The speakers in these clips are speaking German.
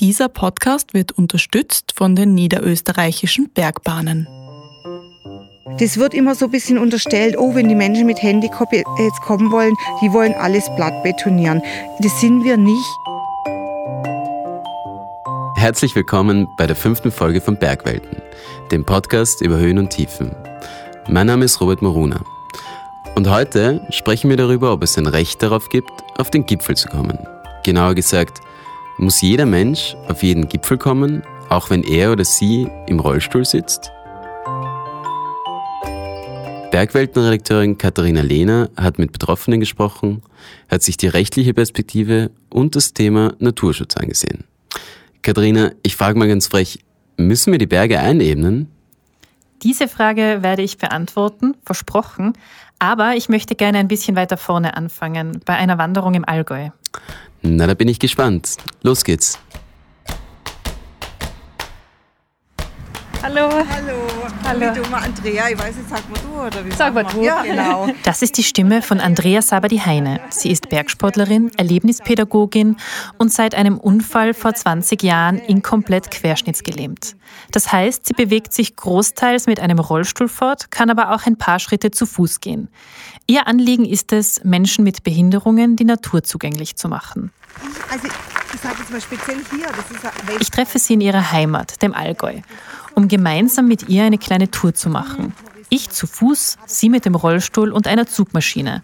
Dieser Podcast wird unterstützt von den niederösterreichischen Bergbahnen. Das wird immer so ein bisschen unterstellt, oh, wenn die Menschen mit Handicap jetzt kommen wollen, die wollen alles platt betonieren. Das sind wir nicht. Herzlich willkommen bei der fünften Folge von Bergwelten, dem Podcast über Höhen und Tiefen. Mein Name ist Robert Moruna. Und heute sprechen wir darüber, ob es ein Recht darauf gibt, auf den Gipfel zu kommen. Genauer gesagt, muss jeder Mensch auf jeden Gipfel kommen, auch wenn er oder sie im Rollstuhl sitzt? Bergweltenredakteurin Katharina Lehner hat mit Betroffenen gesprochen, hat sich die rechtliche Perspektive und das Thema Naturschutz angesehen. Katharina, ich frage mal ganz frech, müssen wir die Berge einebnen? Diese Frage werde ich beantworten, versprochen, aber ich möchte gerne ein bisschen weiter vorne anfangen, bei einer Wanderung im Allgäu. Na, da bin ich gespannt. Los geht's. Hallo. Hallo. Hallo. Du mal Andrea, ich weiß nicht, sag mal du oder wie Sag mal du. wir? Ja, genau. Das ist die Stimme von Andrea Sabadi-Heine. Sie ist Bergsportlerin, Erlebnispädagogin und seit einem Unfall vor 20 Jahren inkomplett querschnittsgelähmt. Das heißt, sie bewegt sich großteils mit einem Rollstuhl fort, kann aber auch ein paar Schritte zu Fuß gehen. Ihr Anliegen ist es, Menschen mit Behinderungen die Natur zugänglich zu machen. Also ich sage jetzt mal speziell hier, Ich treffe sie in ihrer Heimat, dem Allgäu, um gemeinsam mit ihr eine kleine Tour zu machen. Ich zu Fuß, sie mit dem Rollstuhl und einer Zugmaschine.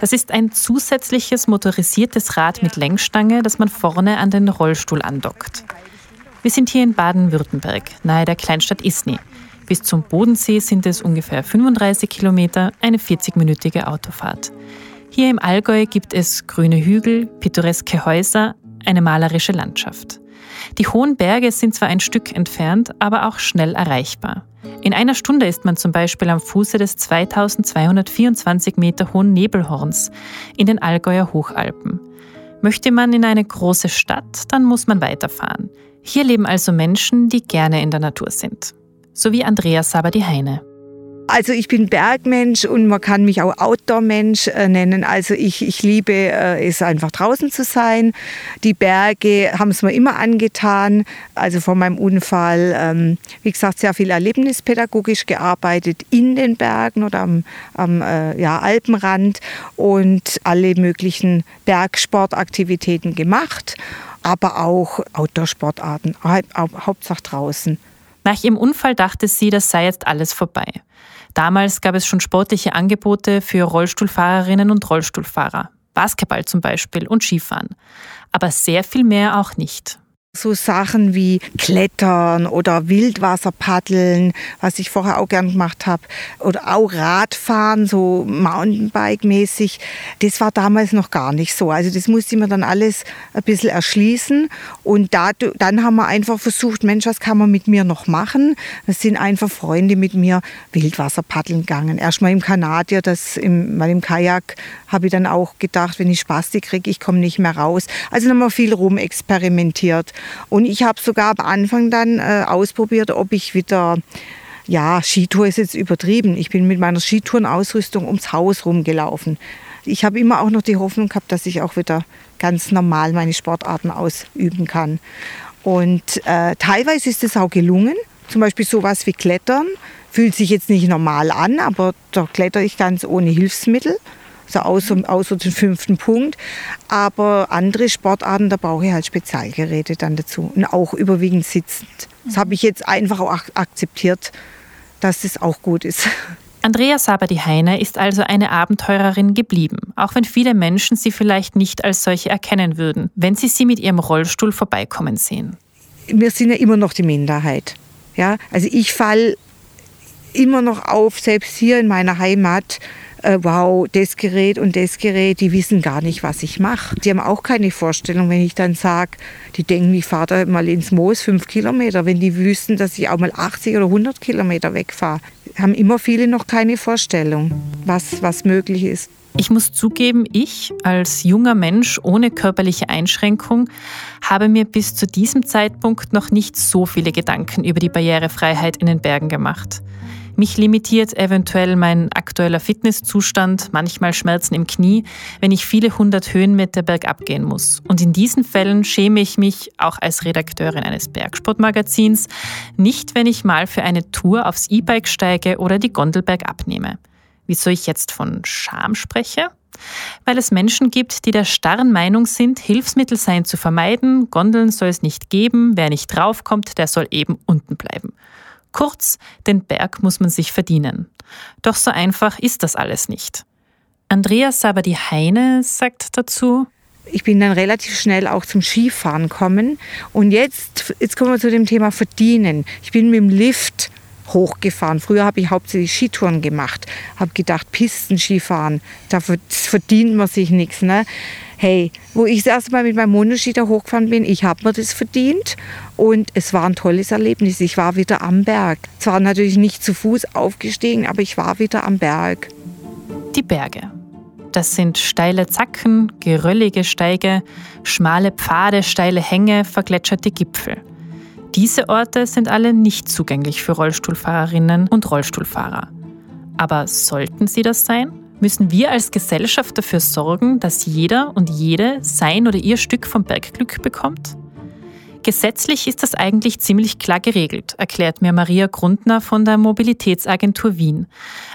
Das ist ein zusätzliches motorisiertes Rad mit Lenkstange, das man vorne an den Rollstuhl andockt. Wir sind hier in Baden-Württemberg, nahe der Kleinstadt Isny. Bis zum Bodensee sind es ungefähr 35 Kilometer, eine 40-minütige Autofahrt. Hier im Allgäu gibt es grüne Hügel, pittoreske Häuser, eine malerische Landschaft. Die hohen Berge sind zwar ein Stück entfernt, aber auch schnell erreichbar. In einer Stunde ist man zum Beispiel am Fuße des 2224 Meter hohen Nebelhorns in den Allgäuer Hochalpen. Möchte man in eine große Stadt, dann muss man weiterfahren. Hier leben also Menschen, die gerne in der Natur sind. So wie Andreas Sabadi-Heine. Also ich bin Bergmensch und man kann mich auch Outdoor-Mensch äh, nennen. Also ich, ich liebe äh, es einfach draußen zu sein. Die Berge haben es mir immer angetan. Also vor meinem Unfall, ähm, wie gesagt, sehr viel erlebnispädagogisch gearbeitet in den Bergen oder am, am äh, ja, Alpenrand und alle möglichen Bergsportaktivitäten gemacht, aber auch Outdoor-Sportarten, hau Hauptsache draußen. Nach ihrem Unfall dachte sie, das sei jetzt alles vorbei. Damals gab es schon sportliche Angebote für Rollstuhlfahrerinnen und Rollstuhlfahrer. Basketball zum Beispiel und Skifahren. Aber sehr viel mehr auch nicht. So Sachen wie Klettern oder Wildwasserpaddeln, was ich vorher auch gern gemacht habe, oder auch Radfahren, so Mountainbike-mäßig, das war damals noch gar nicht so. Also das musste mir dann alles ein bisschen erschließen. Und da, dann haben wir einfach versucht, Mensch, was kann man mit mir noch machen? Es sind einfach Freunde mit mir Wildwasserpaddeln gegangen. Erstmal im Kanadier, das im, weil im Kajak habe ich dann auch gedacht, wenn ich Spastik kriege, ich komme nicht mehr raus. Also haben wir viel rumexperimentiert. Und ich habe sogar am Anfang dann äh, ausprobiert, ob ich wieder ja, Skitour ist jetzt übertrieben. Ich bin mit meiner Skitourenausrüstung ums Haus rumgelaufen. Ich habe immer auch noch die Hoffnung gehabt, dass ich auch wieder ganz normal meine Sportarten ausüben kann. Und äh, teilweise ist es auch gelungen. Zum Beispiel sowas wie Klettern. Fühlt sich jetzt nicht normal an, aber da kletter ich ganz ohne Hilfsmittel so außer, außer den fünften Punkt. Aber andere Sportarten, da brauche ich halt Spezialgeräte dann dazu. Und auch überwiegend sitzend. Das habe ich jetzt einfach auch akzeptiert, dass das auch gut ist. Andrea Sabadi-Heine ist also eine Abenteurerin geblieben, auch wenn viele Menschen sie vielleicht nicht als solche erkennen würden, wenn sie sie mit ihrem Rollstuhl vorbeikommen sehen. Wir sind ja immer noch die Minderheit. Ja? Also ich falle immer noch auf, selbst hier in meiner Heimat, äh, wow, das Gerät und das Gerät, die wissen gar nicht, was ich mache. Die haben auch keine Vorstellung, wenn ich dann sage, die denken, ich fahre da mal ins Moos fünf Kilometer, wenn die wüssten, dass ich auch mal 80 oder 100 Kilometer wegfahre. Haben immer viele noch keine Vorstellung, was, was möglich ist. Ich muss zugeben, ich als junger Mensch ohne körperliche Einschränkung habe mir bis zu diesem Zeitpunkt noch nicht so viele Gedanken über die Barrierefreiheit in den Bergen gemacht. Mich limitiert eventuell mein aktueller Fitnesszustand, manchmal Schmerzen im Knie, wenn ich viele hundert Höhenmeter bergab gehen muss. Und in diesen Fällen schäme ich mich, auch als Redakteurin eines Bergsportmagazins, nicht, wenn ich mal für eine Tour aufs E-Bike steige oder die Gondel bergab nehme. Wieso ich jetzt von Scham spreche? Weil es Menschen gibt, die der starren Meinung sind, Hilfsmittel seien zu vermeiden, Gondeln soll es nicht geben, wer nicht draufkommt, der soll eben unten bleiben. Kurz, den Berg muss man sich verdienen. Doch so einfach ist das alles nicht. Andreas Sabadi Heine sagt dazu, ich bin dann relativ schnell auch zum Skifahren kommen. Und jetzt, jetzt kommen wir zu dem Thema Verdienen. Ich bin mit dem Lift hochgefahren. Früher habe ich hauptsächlich Skitouren gemacht. Habe gedacht, Pistenskifahren, da verdient man sich nichts. Ne? hey, wo ich das erste Mal mit meinem Monoski da hochgefahren bin, ich habe mir das verdient und es war ein tolles Erlebnis. Ich war wieder am Berg. Zwar natürlich nicht zu Fuß aufgestiegen, aber ich war wieder am Berg. Die Berge. Das sind steile Zacken, geröllige Steige, schmale Pfade, steile Hänge, vergletscherte Gipfel. Diese Orte sind alle nicht zugänglich für Rollstuhlfahrerinnen und Rollstuhlfahrer. Aber sollten sie das sein? müssen wir als Gesellschaft dafür sorgen, dass jeder und jede sein oder ihr Stück vom Bergglück bekommt? Gesetzlich ist das eigentlich ziemlich klar geregelt, erklärt mir Maria Grundner von der Mobilitätsagentur Wien,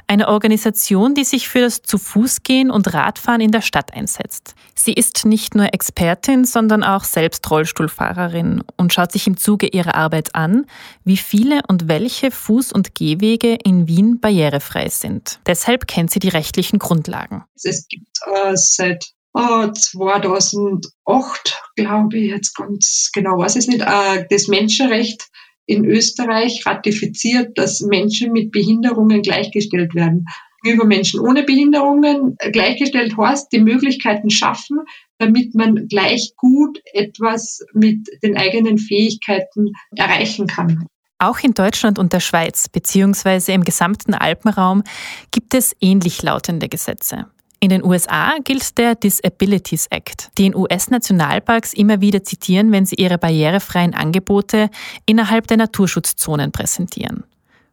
eine Organisation, die sich für das Zu-Fuß-Gehen und Radfahren in der Stadt einsetzt. Sie ist nicht nur Expertin, sondern auch selbst Rollstuhlfahrerin und schaut sich im Zuge ihrer Arbeit an, wie viele und welche Fuß- und Gehwege in Wien barrierefrei sind. Deshalb kennt sie die rechtlichen Grundlagen. Es gibt äh, seit 2008, glaube ich, jetzt ganz genau weiß ich nicht, äh, das Menschenrecht in Österreich ratifiziert, dass Menschen mit Behinderungen gleichgestellt werden. Über Menschen ohne Behinderungen gleichgestellt heißt, die Möglichkeiten schaffen, damit man gleich gut etwas mit den eigenen Fähigkeiten erreichen kann. Auch in Deutschland und der Schweiz beziehungsweise im gesamten Alpenraum gibt es ähnlich lautende Gesetze. In den USA gilt der Disabilities Act, den US-Nationalparks immer wieder zitieren, wenn sie ihre barrierefreien Angebote innerhalb der Naturschutzzonen präsentieren.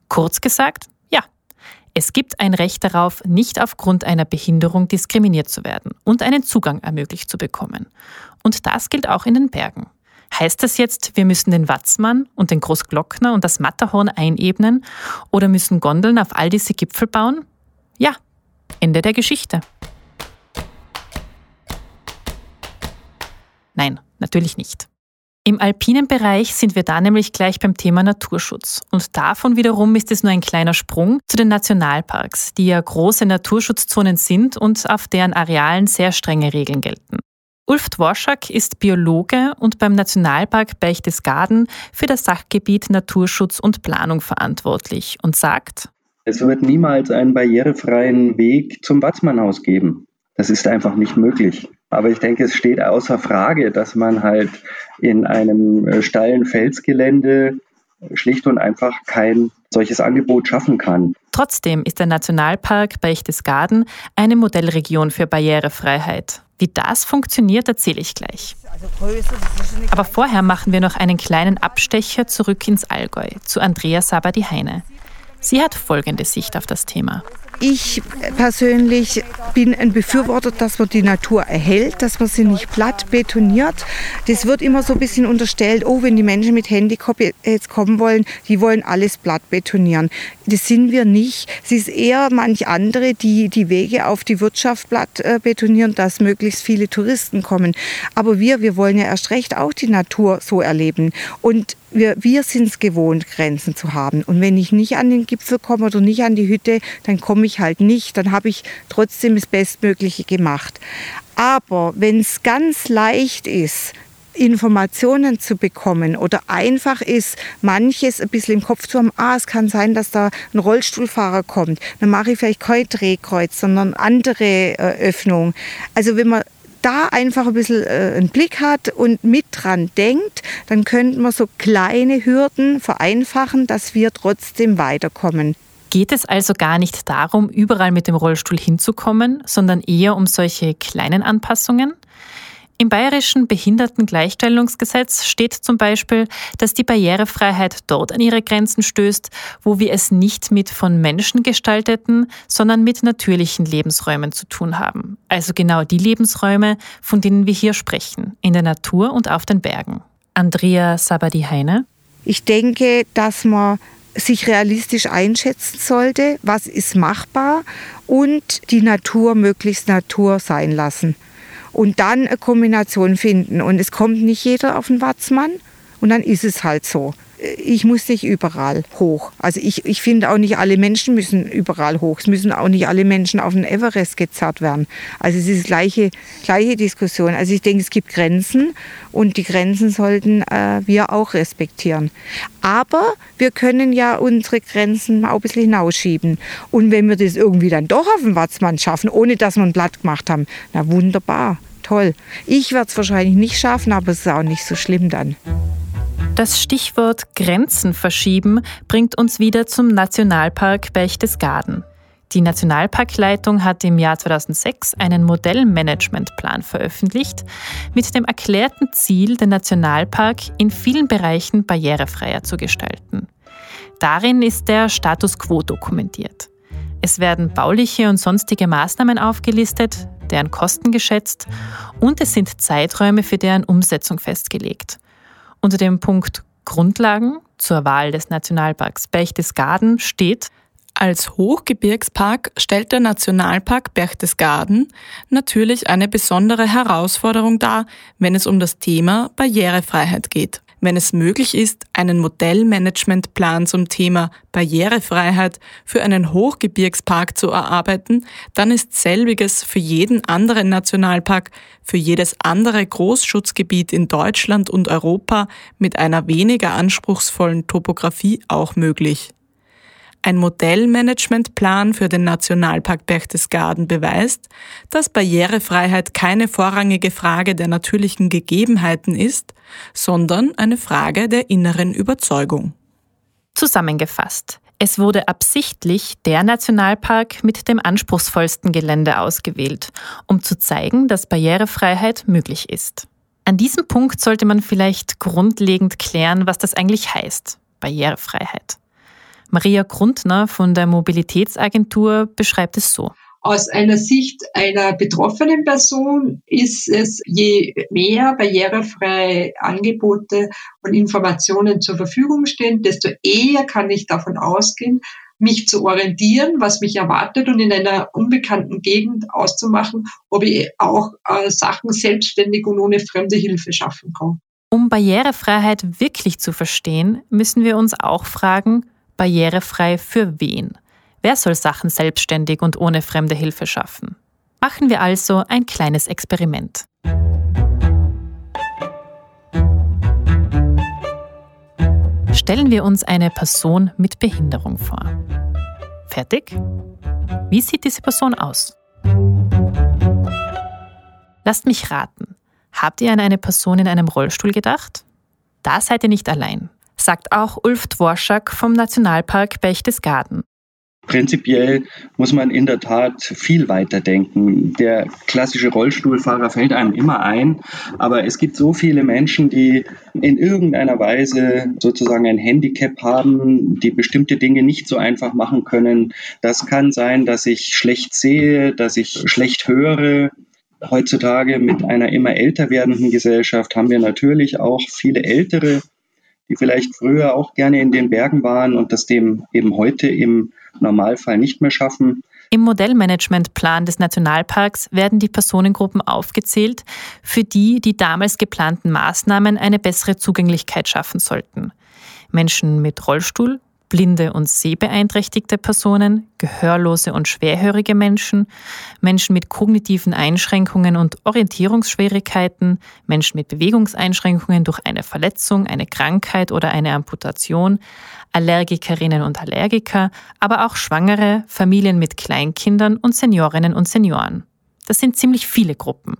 Kurz gesagt, ja, es gibt ein Recht darauf, nicht aufgrund einer Behinderung diskriminiert zu werden und einen Zugang ermöglicht zu bekommen. Und das gilt auch in den Bergen. Heißt das jetzt, wir müssen den Watzmann und den Großglockner und das Matterhorn einebnen oder müssen Gondeln auf all diese Gipfel bauen? Ja, Ende der Geschichte. Nein, natürlich nicht. Im alpinen Bereich sind wir da nämlich gleich beim Thema Naturschutz. Und davon wiederum ist es nur ein kleiner Sprung zu den Nationalparks, die ja große Naturschutzzonen sind und auf deren Arealen sehr strenge Regeln gelten. Ulf Dworschak ist Biologe und beim Nationalpark Berchtesgaden für das Sachgebiet Naturschutz und Planung verantwortlich und sagt, es wird niemals einen barrierefreien Weg zum Watzmannhaus geben. Das ist einfach nicht möglich. Aber ich denke, es steht außer Frage, dass man halt in einem äh, steilen Felsgelände schlicht und einfach kein solches Angebot schaffen kann. Trotzdem ist der Nationalpark Berchtesgaden eine Modellregion für Barrierefreiheit. Wie das funktioniert, erzähle ich gleich. Aber vorher machen wir noch einen kleinen Abstecher zurück ins Allgäu zu Andrea Sabadi-Heine. Sie hat folgende Sicht auf das Thema. Ich persönlich bin ein Befürworter, dass man die Natur erhält, dass man sie nicht platt betoniert. Das wird immer so ein bisschen unterstellt, oh, wenn die Menschen mit Handicap jetzt kommen wollen, die wollen alles platt betonieren. Das sind wir nicht. Es ist eher manch andere, die die Wege auf die Wirtschaft platt äh, betonieren, dass möglichst viele Touristen kommen. Aber wir, wir wollen ja erst recht auch die Natur so erleben. Und wir, wir sind es gewohnt, Grenzen zu haben. Und wenn ich nicht an den Gipfel komme oder nicht an die Hütte, dann komme ich halt nicht. Dann habe ich trotzdem das Bestmögliche gemacht. Aber wenn es ganz leicht ist, Informationen zu bekommen oder einfach ist, manches ein bisschen im Kopf zu haben, ah, es kann sein, dass da ein Rollstuhlfahrer kommt, dann mache ich vielleicht kein Drehkreuz, sondern andere äh, Öffnung. Also wenn man da einfach ein bisschen äh, einen Blick hat und mit dran denkt, dann könnte man so kleine Hürden vereinfachen, dass wir trotzdem weiterkommen. Geht es also gar nicht darum, überall mit dem Rollstuhl hinzukommen, sondern eher um solche kleinen Anpassungen? Im bayerischen Behindertengleichstellungsgesetz steht zum Beispiel, dass die Barrierefreiheit dort an ihre Grenzen stößt, wo wir es nicht mit von Menschen gestalteten, sondern mit natürlichen Lebensräumen zu tun haben. Also genau die Lebensräume, von denen wir hier sprechen, in der Natur und auf den Bergen. Andrea Sabadi-Heine. Ich denke, dass man sich realistisch einschätzen sollte, was ist machbar und die Natur möglichst Natur sein lassen und dann eine Kombination finden. Und es kommt nicht jeder auf den Watzmann und dann ist es halt so. Ich muss nicht überall hoch. Also ich, ich finde auch nicht alle Menschen müssen überall hoch. Es müssen auch nicht alle Menschen auf den Everest gezerrt werden. Also es ist die gleiche, gleiche Diskussion. Also ich denke, es gibt Grenzen und die Grenzen sollten äh, wir auch respektieren. Aber wir können ja unsere Grenzen auch ein bisschen hinausschieben. Und wenn wir das irgendwie dann doch auf den Watzmann schaffen, ohne dass wir ein Blatt gemacht haben, na wunderbar toll. Ich werde es wahrscheinlich nicht schaffen, aber es ist auch nicht so schlimm dann. Das Stichwort Grenzen verschieben bringt uns wieder zum Nationalpark Berchtesgaden. Die Nationalparkleitung hat im Jahr 2006 einen Modellmanagementplan veröffentlicht mit dem erklärten Ziel, den Nationalpark in vielen Bereichen barrierefreier zu gestalten. Darin ist der Status quo dokumentiert. Es werden bauliche und sonstige Maßnahmen aufgelistet, deren Kosten geschätzt und es sind Zeiträume für deren Umsetzung festgelegt. Unter dem Punkt Grundlagen zur Wahl des Nationalparks Berchtesgaden steht, als Hochgebirgspark stellt der Nationalpark Berchtesgaden natürlich eine besondere Herausforderung dar, wenn es um das Thema Barrierefreiheit geht wenn es möglich ist, einen Modellmanagementplan zum Thema Barrierefreiheit für einen Hochgebirgspark zu erarbeiten, dann ist selbiges für jeden anderen Nationalpark, für jedes andere Großschutzgebiet in Deutschland und Europa mit einer weniger anspruchsvollen Topographie auch möglich. Ein Modellmanagementplan für den Nationalpark Berchtesgaden beweist, dass Barrierefreiheit keine vorrangige Frage der natürlichen Gegebenheiten ist, sondern eine Frage der inneren Überzeugung. Zusammengefasst. Es wurde absichtlich der Nationalpark mit dem anspruchsvollsten Gelände ausgewählt, um zu zeigen, dass Barrierefreiheit möglich ist. An diesem Punkt sollte man vielleicht grundlegend klären, was das eigentlich heißt, Barrierefreiheit. Maria Grundner von der Mobilitätsagentur beschreibt es so. Aus einer Sicht einer betroffenen Person ist es, je mehr barrierefreie Angebote und Informationen zur Verfügung stehen, desto eher kann ich davon ausgehen, mich zu orientieren, was mich erwartet und in einer unbekannten Gegend auszumachen, ob ich auch äh, Sachen selbstständig und ohne fremde Hilfe schaffen kann. Um Barrierefreiheit wirklich zu verstehen, müssen wir uns auch fragen, barrierefrei für wen? Wer soll Sachen selbstständig und ohne fremde Hilfe schaffen? Machen wir also ein kleines Experiment. Stellen wir uns eine Person mit Behinderung vor. Fertig? Wie sieht diese Person aus? Lasst mich raten. Habt ihr an eine Person in einem Rollstuhl gedacht? Da seid ihr nicht allein sagt auch Ulf Dworschak vom Nationalpark Berchtesgaden. Prinzipiell muss man in der Tat viel weiter denken. Der klassische Rollstuhlfahrer fällt einem immer ein, aber es gibt so viele Menschen, die in irgendeiner Weise sozusagen ein Handicap haben, die bestimmte Dinge nicht so einfach machen können. Das kann sein, dass ich schlecht sehe, dass ich schlecht höre. Heutzutage mit einer immer älter werdenden Gesellschaft haben wir natürlich auch viele ältere die vielleicht früher auch gerne in den Bergen waren und das dem eben heute im Normalfall nicht mehr schaffen. Im Modellmanagementplan des Nationalparks werden die Personengruppen aufgezählt, für die die damals geplanten Maßnahmen eine bessere Zugänglichkeit schaffen sollten. Menschen mit Rollstuhl, blinde und sehbeeinträchtigte Personen, gehörlose und schwerhörige Menschen, Menschen mit kognitiven Einschränkungen und Orientierungsschwierigkeiten, Menschen mit Bewegungseinschränkungen durch eine Verletzung, eine Krankheit oder eine Amputation, Allergikerinnen und Allergiker, aber auch Schwangere, Familien mit Kleinkindern und Seniorinnen und Senioren. Das sind ziemlich viele Gruppen.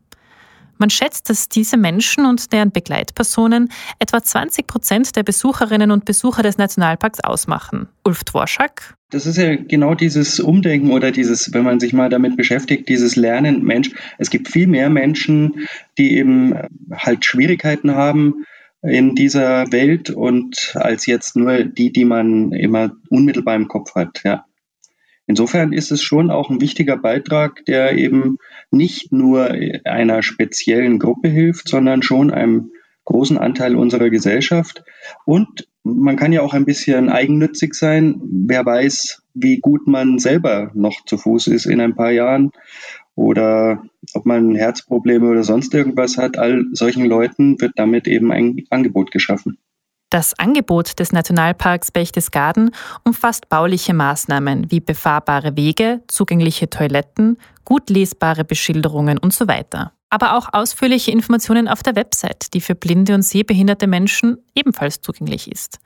Man schätzt, dass diese Menschen und deren Begleitpersonen etwa 20 Prozent der Besucherinnen und Besucher des Nationalparks ausmachen. Ulf Dworschak. Das ist ja genau dieses Umdenken oder dieses, wenn man sich mal damit beschäftigt, dieses Lernen, Mensch, es gibt viel mehr Menschen, die eben halt Schwierigkeiten haben in dieser Welt und als jetzt nur die, die man immer unmittelbar im Kopf hat, ja. Insofern ist es schon auch ein wichtiger Beitrag, der eben nicht nur einer speziellen Gruppe hilft, sondern schon einem großen Anteil unserer Gesellschaft. Und man kann ja auch ein bisschen eigennützig sein. Wer weiß, wie gut man selber noch zu Fuß ist in ein paar Jahren oder ob man Herzprobleme oder sonst irgendwas hat. All solchen Leuten wird damit eben ein Angebot geschaffen. Das Angebot des Nationalparks Berchtesgaden umfasst bauliche Maßnahmen wie befahrbare Wege, zugängliche Toiletten, gut lesbare Beschilderungen und so weiter. Aber auch ausführliche Informationen auf der Website, die für blinde und sehbehinderte Menschen ebenfalls zugänglich ist.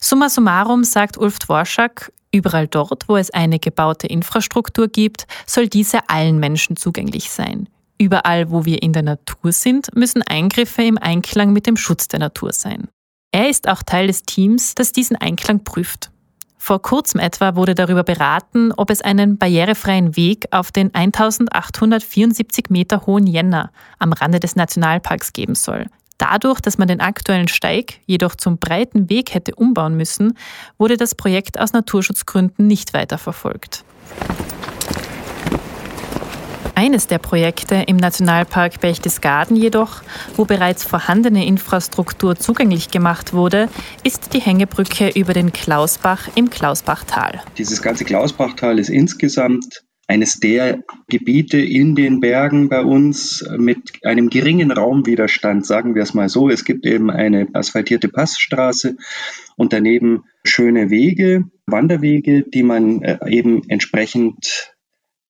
Summa summarum sagt Ulf Dworschak, überall dort, wo es eine gebaute Infrastruktur gibt, soll diese allen Menschen zugänglich sein. Überall, wo wir in der Natur sind, müssen Eingriffe im Einklang mit dem Schutz der Natur sein. Er ist auch Teil des Teams, das diesen Einklang prüft. Vor kurzem etwa wurde darüber beraten, ob es einen barrierefreien Weg auf den 1874 Meter hohen Jänner am Rande des Nationalparks geben soll. Dadurch, dass man den aktuellen Steig jedoch zum breiten Weg hätte umbauen müssen, wurde das Projekt aus Naturschutzgründen nicht weiterverfolgt. Eines der Projekte im Nationalpark Berchtesgaden jedoch, wo bereits vorhandene Infrastruktur zugänglich gemacht wurde, ist die Hängebrücke über den Klausbach im Klausbachtal. Dieses ganze Klausbachtal ist insgesamt eines der Gebiete in den Bergen bei uns mit einem geringen Raumwiderstand, sagen wir es mal so. Es gibt eben eine asphaltierte Passstraße und daneben schöne Wege, Wanderwege, die man äh, eben entsprechend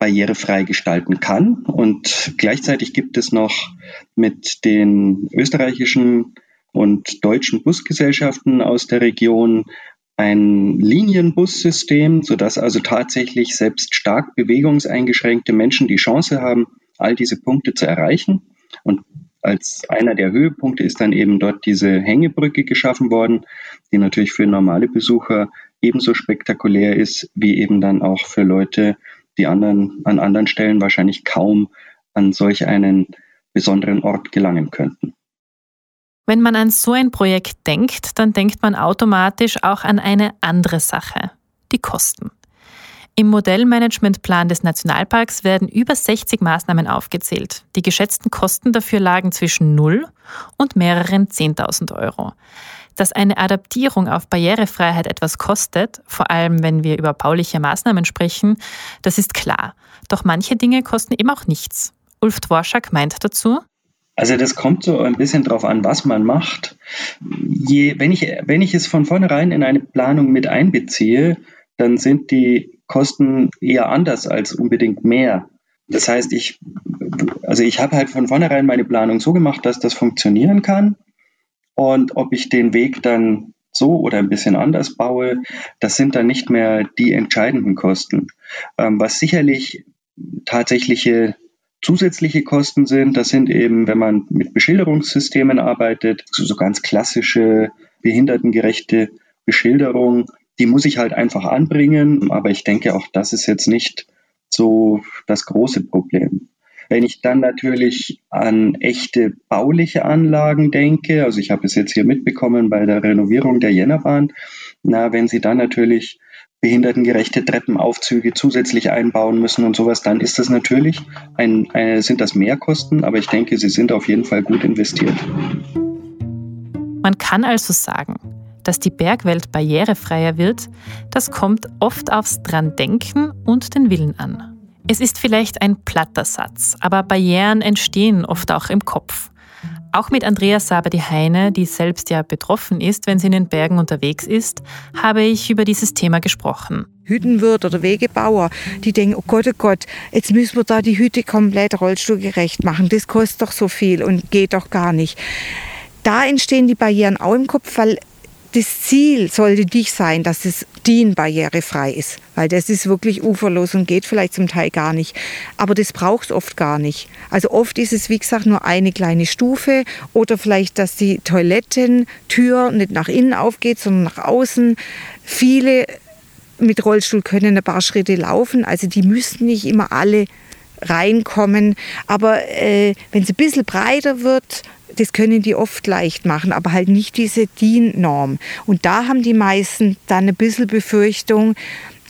barrierefrei gestalten kann. Und gleichzeitig gibt es noch mit den österreichischen und deutschen Busgesellschaften aus der Region ein Linienbussystem, sodass also tatsächlich selbst stark bewegungseingeschränkte Menschen die Chance haben, all diese Punkte zu erreichen. Und als einer der Höhepunkte ist dann eben dort diese Hängebrücke geschaffen worden, die natürlich für normale Besucher ebenso spektakulär ist, wie eben dann auch für Leute, die anderen an anderen Stellen wahrscheinlich kaum an solch einen besonderen Ort gelangen könnten. Wenn man an so ein Projekt denkt, dann denkt man automatisch auch an eine andere Sache, die Kosten. Im Modellmanagementplan des Nationalparks werden über 60 Maßnahmen aufgezählt. Die geschätzten Kosten dafür lagen zwischen 0 und mehreren 10.000 Euro. Dass eine Adaptierung auf Barrierefreiheit etwas kostet, vor allem wenn wir über bauliche Maßnahmen sprechen, das ist klar. Doch manche Dinge kosten eben auch nichts. Ulf Dworschak meint dazu, also das kommt so ein bisschen drauf an, was man macht. Je, wenn, ich, wenn ich es von vornherein in eine Planung mit einbeziehe, dann sind die Kosten eher anders als unbedingt mehr. Das heißt, ich, also ich habe halt von vornherein meine Planung so gemacht, dass das funktionieren kann. Und ob ich den Weg dann so oder ein bisschen anders baue, das sind dann nicht mehr die entscheidenden Kosten. Ähm, was sicherlich tatsächliche zusätzliche Kosten sind, das sind eben, wenn man mit Beschilderungssystemen arbeitet, so, so ganz klassische behindertengerechte Beschilderung, die muss ich halt einfach anbringen, aber ich denke auch, das ist jetzt nicht so das große Problem. Wenn ich dann natürlich an echte bauliche Anlagen denke, also ich habe es jetzt hier mitbekommen bei der Renovierung der Jännerbahn, na, wenn Sie dann natürlich behindertengerechte Treppenaufzüge zusätzlich einbauen müssen und sowas, dann ist das natürlich ein, ein, sind das Mehrkosten, aber ich denke, sie sind auf jeden Fall gut investiert. Man kann also sagen, dass die Bergwelt barrierefreier wird, das kommt oft aufs Dran-Denken und den Willen an. Es ist vielleicht ein platter Satz, aber Barrieren entstehen oft auch im Kopf. Auch mit Andrea Saber-die-Heine, die selbst ja betroffen ist, wenn sie in den Bergen unterwegs ist, habe ich über dieses Thema gesprochen. Hüttenwirt oder Wegebauer, die denken, oh Gott, oh Gott, jetzt müssen wir da die Hütte komplett rollstuhlgerecht machen. Das kostet doch so viel und geht doch gar nicht. Da entstehen die Barrieren auch im Kopf, weil das Ziel sollte nicht sein, dass es DIN barrierefrei ist, weil das ist wirklich uferlos und geht vielleicht zum Teil gar nicht. Aber das braucht es oft gar nicht. Also oft ist es, wie gesagt, nur eine kleine Stufe oder vielleicht, dass die Toilettentür nicht nach innen aufgeht, sondern nach außen. Viele mit Rollstuhl können ein paar Schritte laufen, also die müssen nicht immer alle reinkommen. Aber äh, wenn es ein bisschen breiter wird, das können die oft leicht machen, aber halt nicht diese DIN-Norm. Und da haben die meisten dann ein bisschen Befürchtung,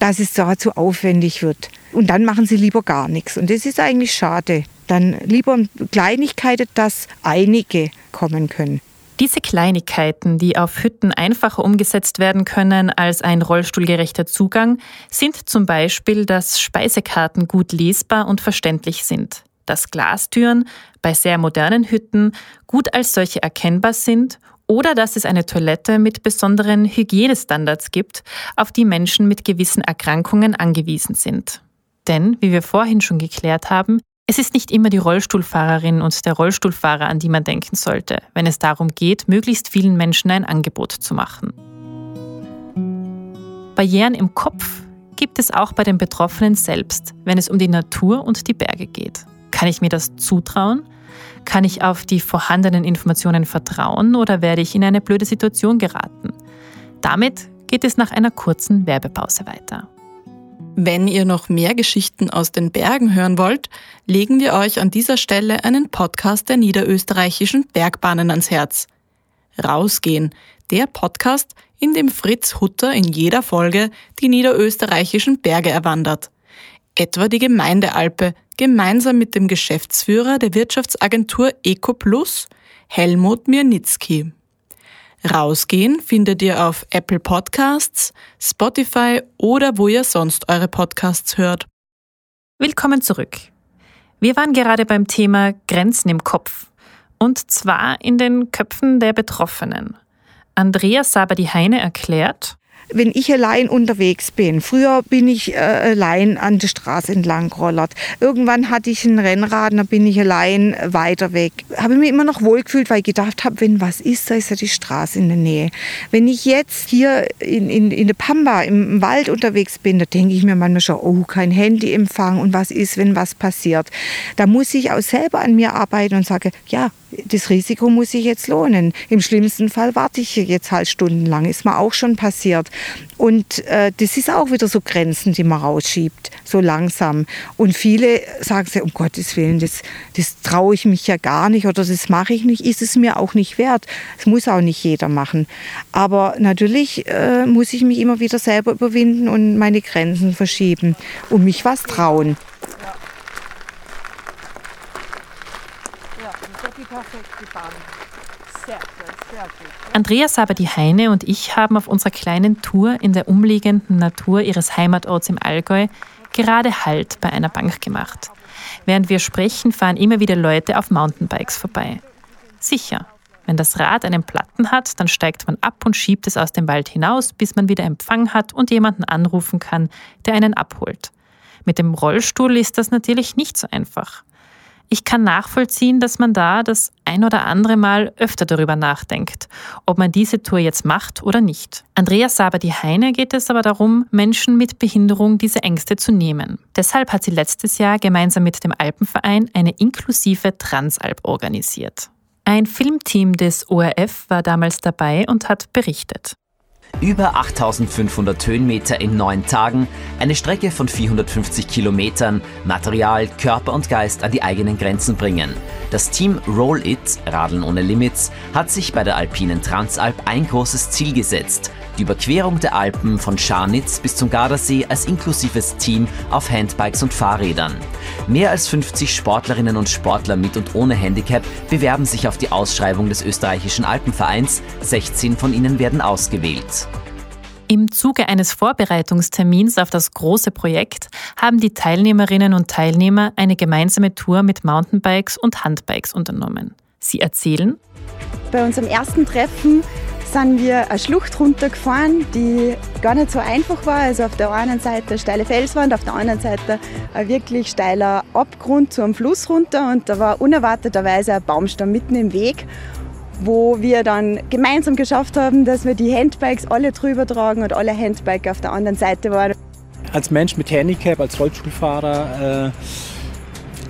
dass es da zu aufwendig wird. Und dann machen sie lieber gar nichts. Und das ist eigentlich schade. Dann lieber Kleinigkeiten, dass einige kommen können. Diese Kleinigkeiten, die auf Hütten einfacher umgesetzt werden können als ein rollstuhlgerechter Zugang, sind zum Beispiel, dass Speisekarten gut lesbar und verständlich sind, dass Glastüren bei sehr modernen Hütten gut als solche erkennbar sind oder dass es eine Toilette mit besonderen Hygienestandards gibt, auf die Menschen mit gewissen Erkrankungen angewiesen sind. Denn, wie wir vorhin schon geklärt haben, es ist nicht immer die Rollstuhlfahrerin und der Rollstuhlfahrer, an die man denken sollte, wenn es darum geht, möglichst vielen Menschen ein Angebot zu machen. Barrieren im Kopf gibt es auch bei den Betroffenen selbst, wenn es um die Natur und die Berge geht. Kann ich mir das zutrauen? Kann ich auf die vorhandenen Informationen vertrauen oder werde ich in eine blöde Situation geraten? Damit geht es nach einer kurzen Werbepause weiter. Wenn ihr noch mehr Geschichten aus den Bergen hören wollt, legen wir euch an dieser Stelle einen Podcast der niederösterreichischen Bergbahnen ans Herz. Rausgehen, der Podcast, in dem Fritz Hutter in jeder Folge die niederösterreichischen Berge erwandert. Etwa die Gemeindealpe, gemeinsam mit dem Geschäftsführer der Wirtschaftsagentur EcoPlus, Helmut Mirnitzki. Rausgehen findet ihr auf Apple Podcasts, Spotify oder wo ihr sonst eure Podcasts hört. Willkommen zurück. Wir waren gerade beim Thema Grenzen im Kopf. Und zwar in den Köpfen der Betroffenen. Andreas Sabadi-Heine erklärt, wenn ich allein unterwegs bin. Früher bin ich äh, allein an der Straße entlang gerollert. Irgendwann hatte ich ein Rennrad, dann bin ich allein weiter weg. Habe mich immer noch wohlgefühlt, weil ich gedacht habe, wenn was ist, da ist ja die Straße in der Nähe. Wenn ich jetzt hier in, in, in der Pampa im Wald unterwegs bin, da denke ich mir manchmal schon, oh, kein Handyempfang und was ist, wenn was passiert. Da muss ich auch selber an mir arbeiten und sage, ja, das Risiko muss sich jetzt lohnen. Im schlimmsten Fall warte ich jetzt halt stundenlang. Ist mir auch schon passiert. Und äh, das ist auch wieder so Grenzen, die man rausschiebt, so langsam. Und viele sagen sich, um Gottes Willen, das, das traue ich mich ja gar nicht oder das mache ich nicht, ist es mir auch nicht wert. Das muss auch nicht jeder machen. Aber natürlich äh, muss ich mich immer wieder selber überwinden und meine Grenzen verschieben und mich was trauen. Andreas Sabadi-Heine und ich haben auf unserer kleinen Tour in der umliegenden Natur ihres Heimatorts im Allgäu gerade Halt bei einer Bank gemacht. Während wir sprechen, fahren immer wieder Leute auf Mountainbikes vorbei. Sicher, wenn das Rad einen Platten hat, dann steigt man ab und schiebt es aus dem Wald hinaus, bis man wieder Empfang hat und jemanden anrufen kann, der einen abholt. Mit dem Rollstuhl ist das natürlich nicht so einfach. Ich kann nachvollziehen, dass man da das ein oder andere Mal öfter darüber nachdenkt, ob man diese Tour jetzt macht oder nicht. Andreas Sabadi-Heine geht es aber darum, Menschen mit Behinderung diese Ängste zu nehmen. Deshalb hat sie letztes Jahr gemeinsam mit dem Alpenverein eine inklusive Transalp organisiert. Ein Filmteam des ORF war damals dabei und hat berichtet. Über 8500 Höhenmeter in neun Tagen, eine Strecke von 450 Kilometern, Material, Körper und Geist an die eigenen Grenzen bringen. Das Team Roll It, Radeln ohne Limits, hat sich bei der alpinen Transalp ein großes Ziel gesetzt. Die Überquerung der Alpen von Scharnitz bis zum Gardasee als inklusives Team auf Handbikes und Fahrrädern. Mehr als 50 Sportlerinnen und Sportler mit und ohne Handicap bewerben sich auf die Ausschreibung des österreichischen Alpenvereins. 16 von ihnen werden ausgewählt. Im Zuge eines Vorbereitungstermins auf das große Projekt haben die Teilnehmerinnen und Teilnehmer eine gemeinsame Tour mit Mountainbikes und Handbikes unternommen. Sie erzählen, bei unserem ersten Treffen sind wir eine Schlucht runtergefahren, die gar nicht so einfach war. Also auf der einen Seite steile Felswand, auf der anderen Seite ein wirklich steiler Abgrund zu einem Fluss runter und da war unerwarteterweise ein Baumstamm mitten im Weg, wo wir dann gemeinsam geschafft haben, dass wir die Handbikes alle drüber tragen und alle Handbike auf der anderen Seite waren. Als Mensch mit Handicap, als Rollstuhlfahrer, äh,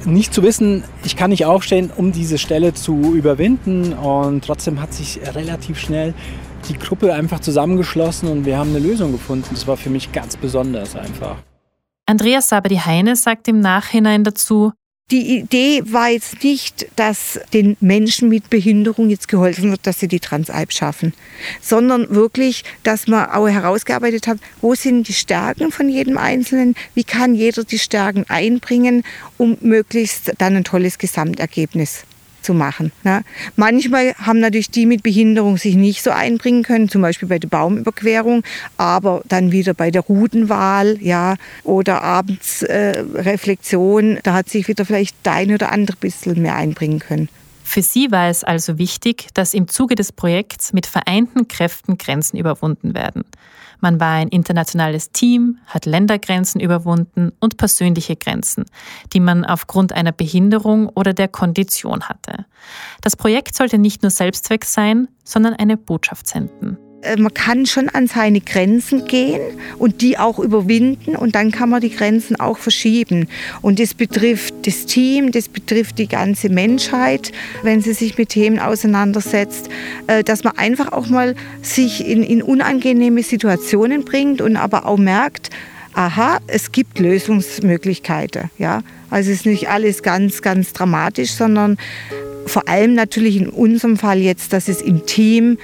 nicht zu wissen, ich kann nicht aufstehen, um diese Stelle zu überwinden. Und trotzdem hat sich relativ schnell die Gruppe einfach zusammengeschlossen und wir haben eine Lösung gefunden. Das war für mich ganz besonders einfach. Andreas Sabadi-Heine sagt im Nachhinein dazu, die Idee war jetzt nicht, dass den Menschen mit Behinderung jetzt geholfen wird, dass sie die Transalp schaffen, sondern wirklich, dass man auch herausgearbeitet hat, wo sind die Stärken von jedem Einzelnen, wie kann jeder die Stärken einbringen, um möglichst dann ein tolles Gesamtergebnis zu machen. Ne? Manchmal haben natürlich die mit Behinderung sich nicht so einbringen können, zum Beispiel bei der Baumüberquerung, aber dann wieder bei der Routenwahl ja, oder abends äh, Reflexion, da hat sich wieder vielleicht der eine oder andere bisschen mehr einbringen können. Für sie war es also wichtig, dass im Zuge des Projekts mit vereinten Kräften Grenzen überwunden werden. Man war ein internationales Team, hat Ländergrenzen überwunden und persönliche Grenzen, die man aufgrund einer Behinderung oder der Kondition hatte. Das Projekt sollte nicht nur Selbstzweck sein, sondern eine Botschaft senden. Äh, man kann schon an seine Grenzen gehen und die auch überwinden und dann kann man die Grenzen auch verschieben. Und das betrifft das Team, das betrifft die ganze Menschheit, wenn sie sich mit Themen auseinandersetzt, äh, dass man einfach auch mal sich in, in unangenehme Situationen bringt und aber auch merkt, aha, es gibt Lösungsmöglichkeiten. Ja? Also es ist nicht alles ganz, ganz dramatisch, sondern vor allem natürlich in unserem Fall jetzt, dass es im Team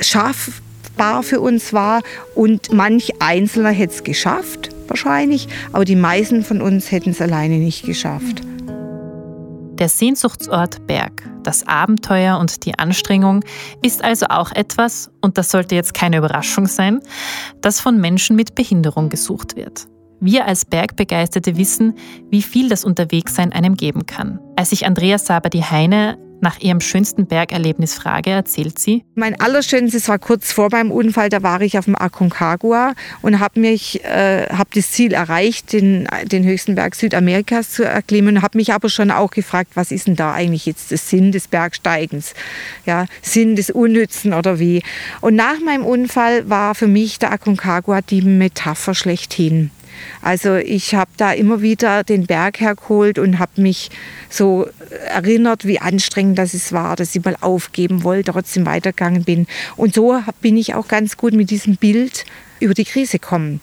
schafft, machbar für uns war. Und manch Einzelner hätte es geschafft, wahrscheinlich, aber die meisten von uns hätten es alleine nicht geschafft. Der Sehnsuchtsort Berg, das Abenteuer und die Anstrengung ist also auch etwas, und das sollte jetzt keine Überraschung sein, das von Menschen mit Behinderung gesucht wird. Wir als Bergbegeisterte wissen, wie viel das Unterwegssein einem geben kann. Als ich Andreas Saber die Heine nach ihrem schönsten Bergerlebnis frage, erzählt sie. Mein allerschönstes war kurz vor meinem Unfall, da war ich auf dem Aconcagua und habe mich, äh, habe das Ziel erreicht, den, den höchsten Berg Südamerikas zu erklimmen, habe mich aber schon auch gefragt, was ist denn da eigentlich jetzt der Sinn des Bergsteigens? Ja, Sinn des Unnützen oder wie? Und nach meinem Unfall war für mich der Aconcagua die Metapher schlechthin. Also ich habe da immer wieder den Berg hergeholt und habe mich so erinnert, wie anstrengend das es war, dass ich mal aufgeben wollte, trotzdem weitergegangen bin. Und so bin ich auch ganz gut mit diesem Bild über die Krise gekommen.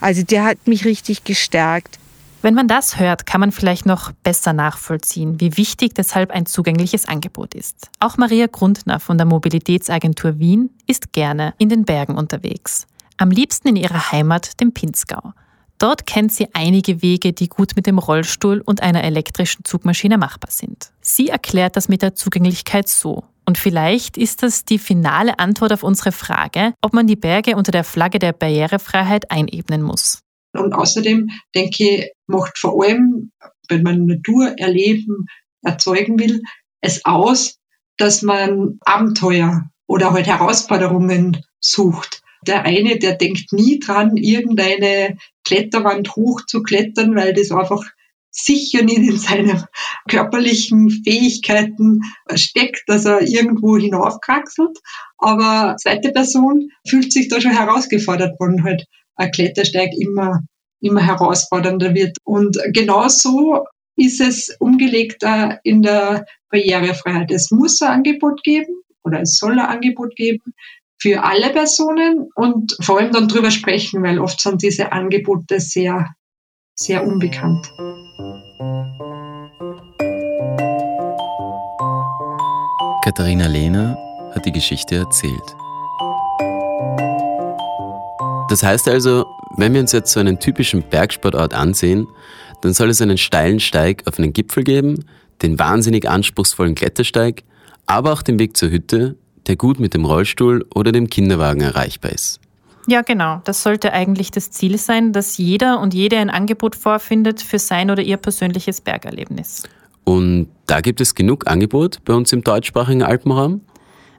Also der hat mich richtig gestärkt. Wenn man das hört, kann man vielleicht noch besser nachvollziehen, wie wichtig deshalb ein zugängliches Angebot ist. Auch Maria Grundner von der Mobilitätsagentur Wien ist gerne in den Bergen unterwegs. Am liebsten in ihrer Heimat, dem Pinzgau. Dort kennt sie einige Wege, die gut mit dem Rollstuhl und einer elektrischen Zugmaschine machbar sind. Sie erklärt das mit der Zugänglichkeit so. Und vielleicht ist das die finale Antwort auf unsere Frage, ob man die Berge unter der Flagge der Barrierefreiheit einebnen muss. Und außerdem denke ich, macht vor allem, wenn man Naturerleben erzeugen will, es aus, dass man Abenteuer oder halt Herausforderungen sucht. Der eine, der denkt nie dran, irgendeine Kletterwand hoch zu klettern, weil das einfach sicher nicht in seinen körperlichen Fähigkeiten steckt, dass er irgendwo hinaufkraxelt. Aber zweite Person fühlt sich da schon herausgefordert, wenn halt ein Klettersteig immer, immer herausfordernder wird. Und genauso ist es umgelegt in der Barrierefreiheit. Es muss ein Angebot geben oder es soll ein Angebot geben, für alle Personen und vor allem dann drüber sprechen, weil oft sind diese Angebote sehr, sehr unbekannt. Katharina Lehner hat die Geschichte erzählt. Das heißt also, wenn wir uns jetzt so einen typischen Bergsportort ansehen, dann soll es einen steilen Steig auf einen Gipfel geben, den wahnsinnig anspruchsvollen Klettersteig, aber auch den Weg zur Hütte, der gut mit dem Rollstuhl oder dem Kinderwagen erreichbar ist. Ja, genau. Das sollte eigentlich das Ziel sein, dass jeder und jede ein Angebot vorfindet für sein oder ihr persönliches Bergerlebnis. Und da gibt es genug Angebot bei uns im deutschsprachigen Alpenraum?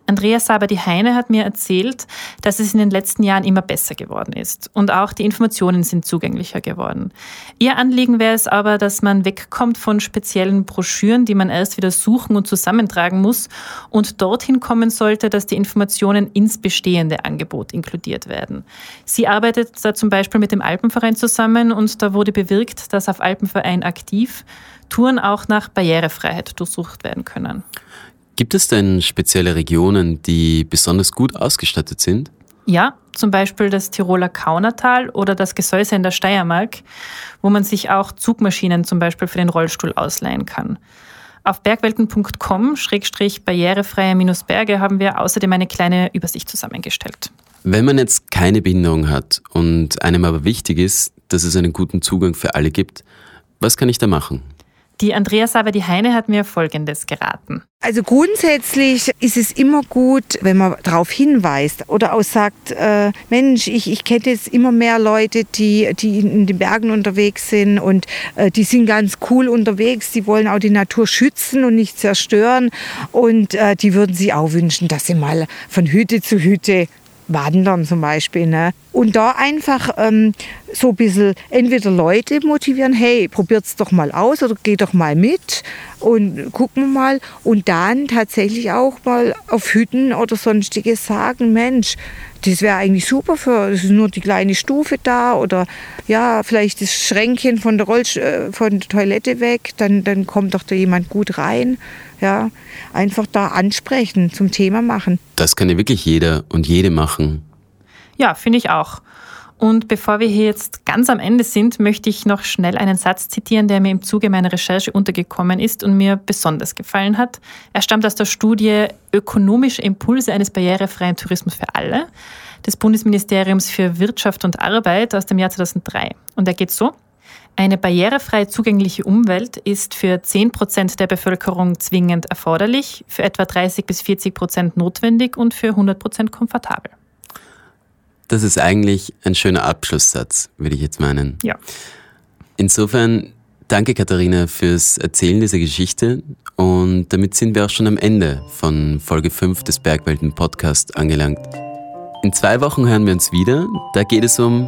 Andrea Saber-die-Heine hat mir erzählt, dass es in den letzten Jahren immer besser geworden ist und auch die Informationen sind zugänglicher geworden. Ihr Anliegen wäre es aber, dass man wegkommt von speziellen Broschüren, die man erst wieder suchen und zusammentragen muss und dorthin kommen sollte, dass die Informationen ins bestehende Angebot inkludiert werden. Sie arbeitet da zum Beispiel mit dem Alpenverein zusammen und da wurde bewirkt, dass auf Alpenverein aktiv Touren auch nach Barrierefreiheit durchsucht werden können. Gibt es denn spezielle Regionen, die besonders gut ausgestattet sind? Ja, zum Beispiel das Tiroler Kaunertal oder das Gesäuse in der Steiermark, wo man sich auch Zugmaschinen zum Beispiel für den Rollstuhl ausleihen kann. Auf bergwelten.com-barrierefreie-berge haben wir außerdem eine kleine Übersicht zusammengestellt. Wenn man jetzt keine Behinderung hat und einem aber wichtig ist, dass es einen guten Zugang für alle gibt, was kann ich da machen? Die Andrea Saber, die Heine, hat mir Folgendes geraten. Also grundsätzlich ist es immer gut, wenn man darauf hinweist oder auch sagt, äh, Mensch, ich, ich kenne jetzt immer mehr Leute, die, die in den Bergen unterwegs sind und äh, die sind ganz cool unterwegs, die wollen auch die Natur schützen und nicht zerstören und äh, die würden sich auch wünschen, dass sie mal von Hütte zu Hütte Wandern zum Beispiel. Ne? Und da einfach ähm, so ein bisschen entweder Leute motivieren, hey, probiert's doch mal aus oder geh doch mal mit und gucken wir mal. Und dann tatsächlich auch mal auf Hütten oder sonstiges sagen, Mensch, das wäre eigentlich super für, es ist nur die kleine Stufe da oder ja, vielleicht das Schränkchen von der, Rollsch äh, von der Toilette weg, dann, dann kommt doch da jemand gut rein. Ja, einfach da ansprechen, zum Thema machen. Das kann ja wirklich jeder und jede machen. Ja, finde ich auch. Und bevor wir hier jetzt ganz am Ende sind, möchte ich noch schnell einen Satz zitieren, der mir im Zuge meiner Recherche untergekommen ist und mir besonders gefallen hat. Er stammt aus der Studie Ökonomische Impulse eines barrierefreien Tourismus für alle des Bundesministeriums für Wirtschaft und Arbeit aus dem Jahr 2003. Und er geht so. Eine barrierefrei zugängliche Umwelt ist für 10 Prozent der Bevölkerung zwingend erforderlich, für etwa 30 bis 40 Prozent notwendig und für 100 Prozent komfortabel. Das ist eigentlich ein schöner Abschlusssatz, würde ich jetzt meinen. Ja. Insofern danke Katharina fürs Erzählen dieser Geschichte und damit sind wir auch schon am Ende von Folge 5 des Bergwelten Podcast angelangt. In zwei Wochen hören wir uns wieder. Da geht es um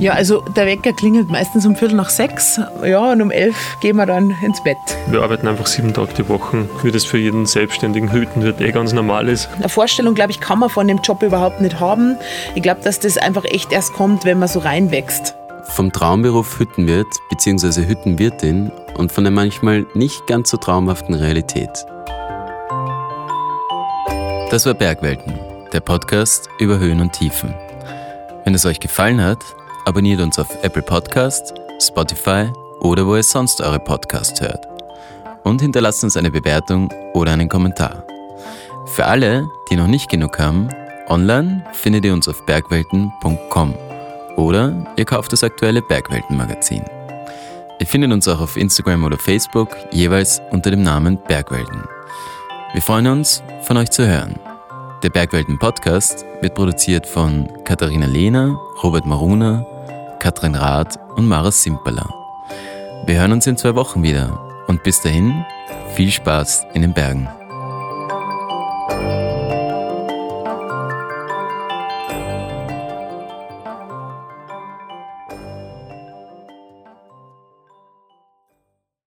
ja, also der Wecker klingelt meistens um Viertel nach sechs. Ja, und um elf gehen wir dann ins Bett. Wir arbeiten einfach sieben Tage die Woche, wie das für jeden selbstständigen Hütenwirt eh ganz normal ist. Eine Vorstellung, glaube ich, kann man von dem Job überhaupt nicht haben. Ich glaube, dass das einfach echt erst kommt, wenn man so reinwächst. Vom Traumberuf Hüttenwirt bzw. Hüttenwirtin und von der manchmal nicht ganz so traumhaften Realität. Das war Bergwelten, der Podcast über Höhen und Tiefen. Wenn es euch gefallen hat, abonniert uns auf Apple Podcast, Spotify oder wo ihr sonst eure Podcasts hört. Und hinterlasst uns eine Bewertung oder einen Kommentar. Für alle, die noch nicht genug haben, online findet ihr uns auf bergwelten.com oder ihr kauft das aktuelle Bergwelten-Magazin. Ihr findet uns auch auf Instagram oder Facebook, jeweils unter dem Namen Bergwelten. Wir freuen uns, von euch zu hören. Der Bergwelten Podcast wird produziert von Katharina Lehner, Robert Maruna, Katrin Rath und Maras Simperler. Wir hören uns in zwei Wochen wieder und bis dahin viel Spaß in den Bergen.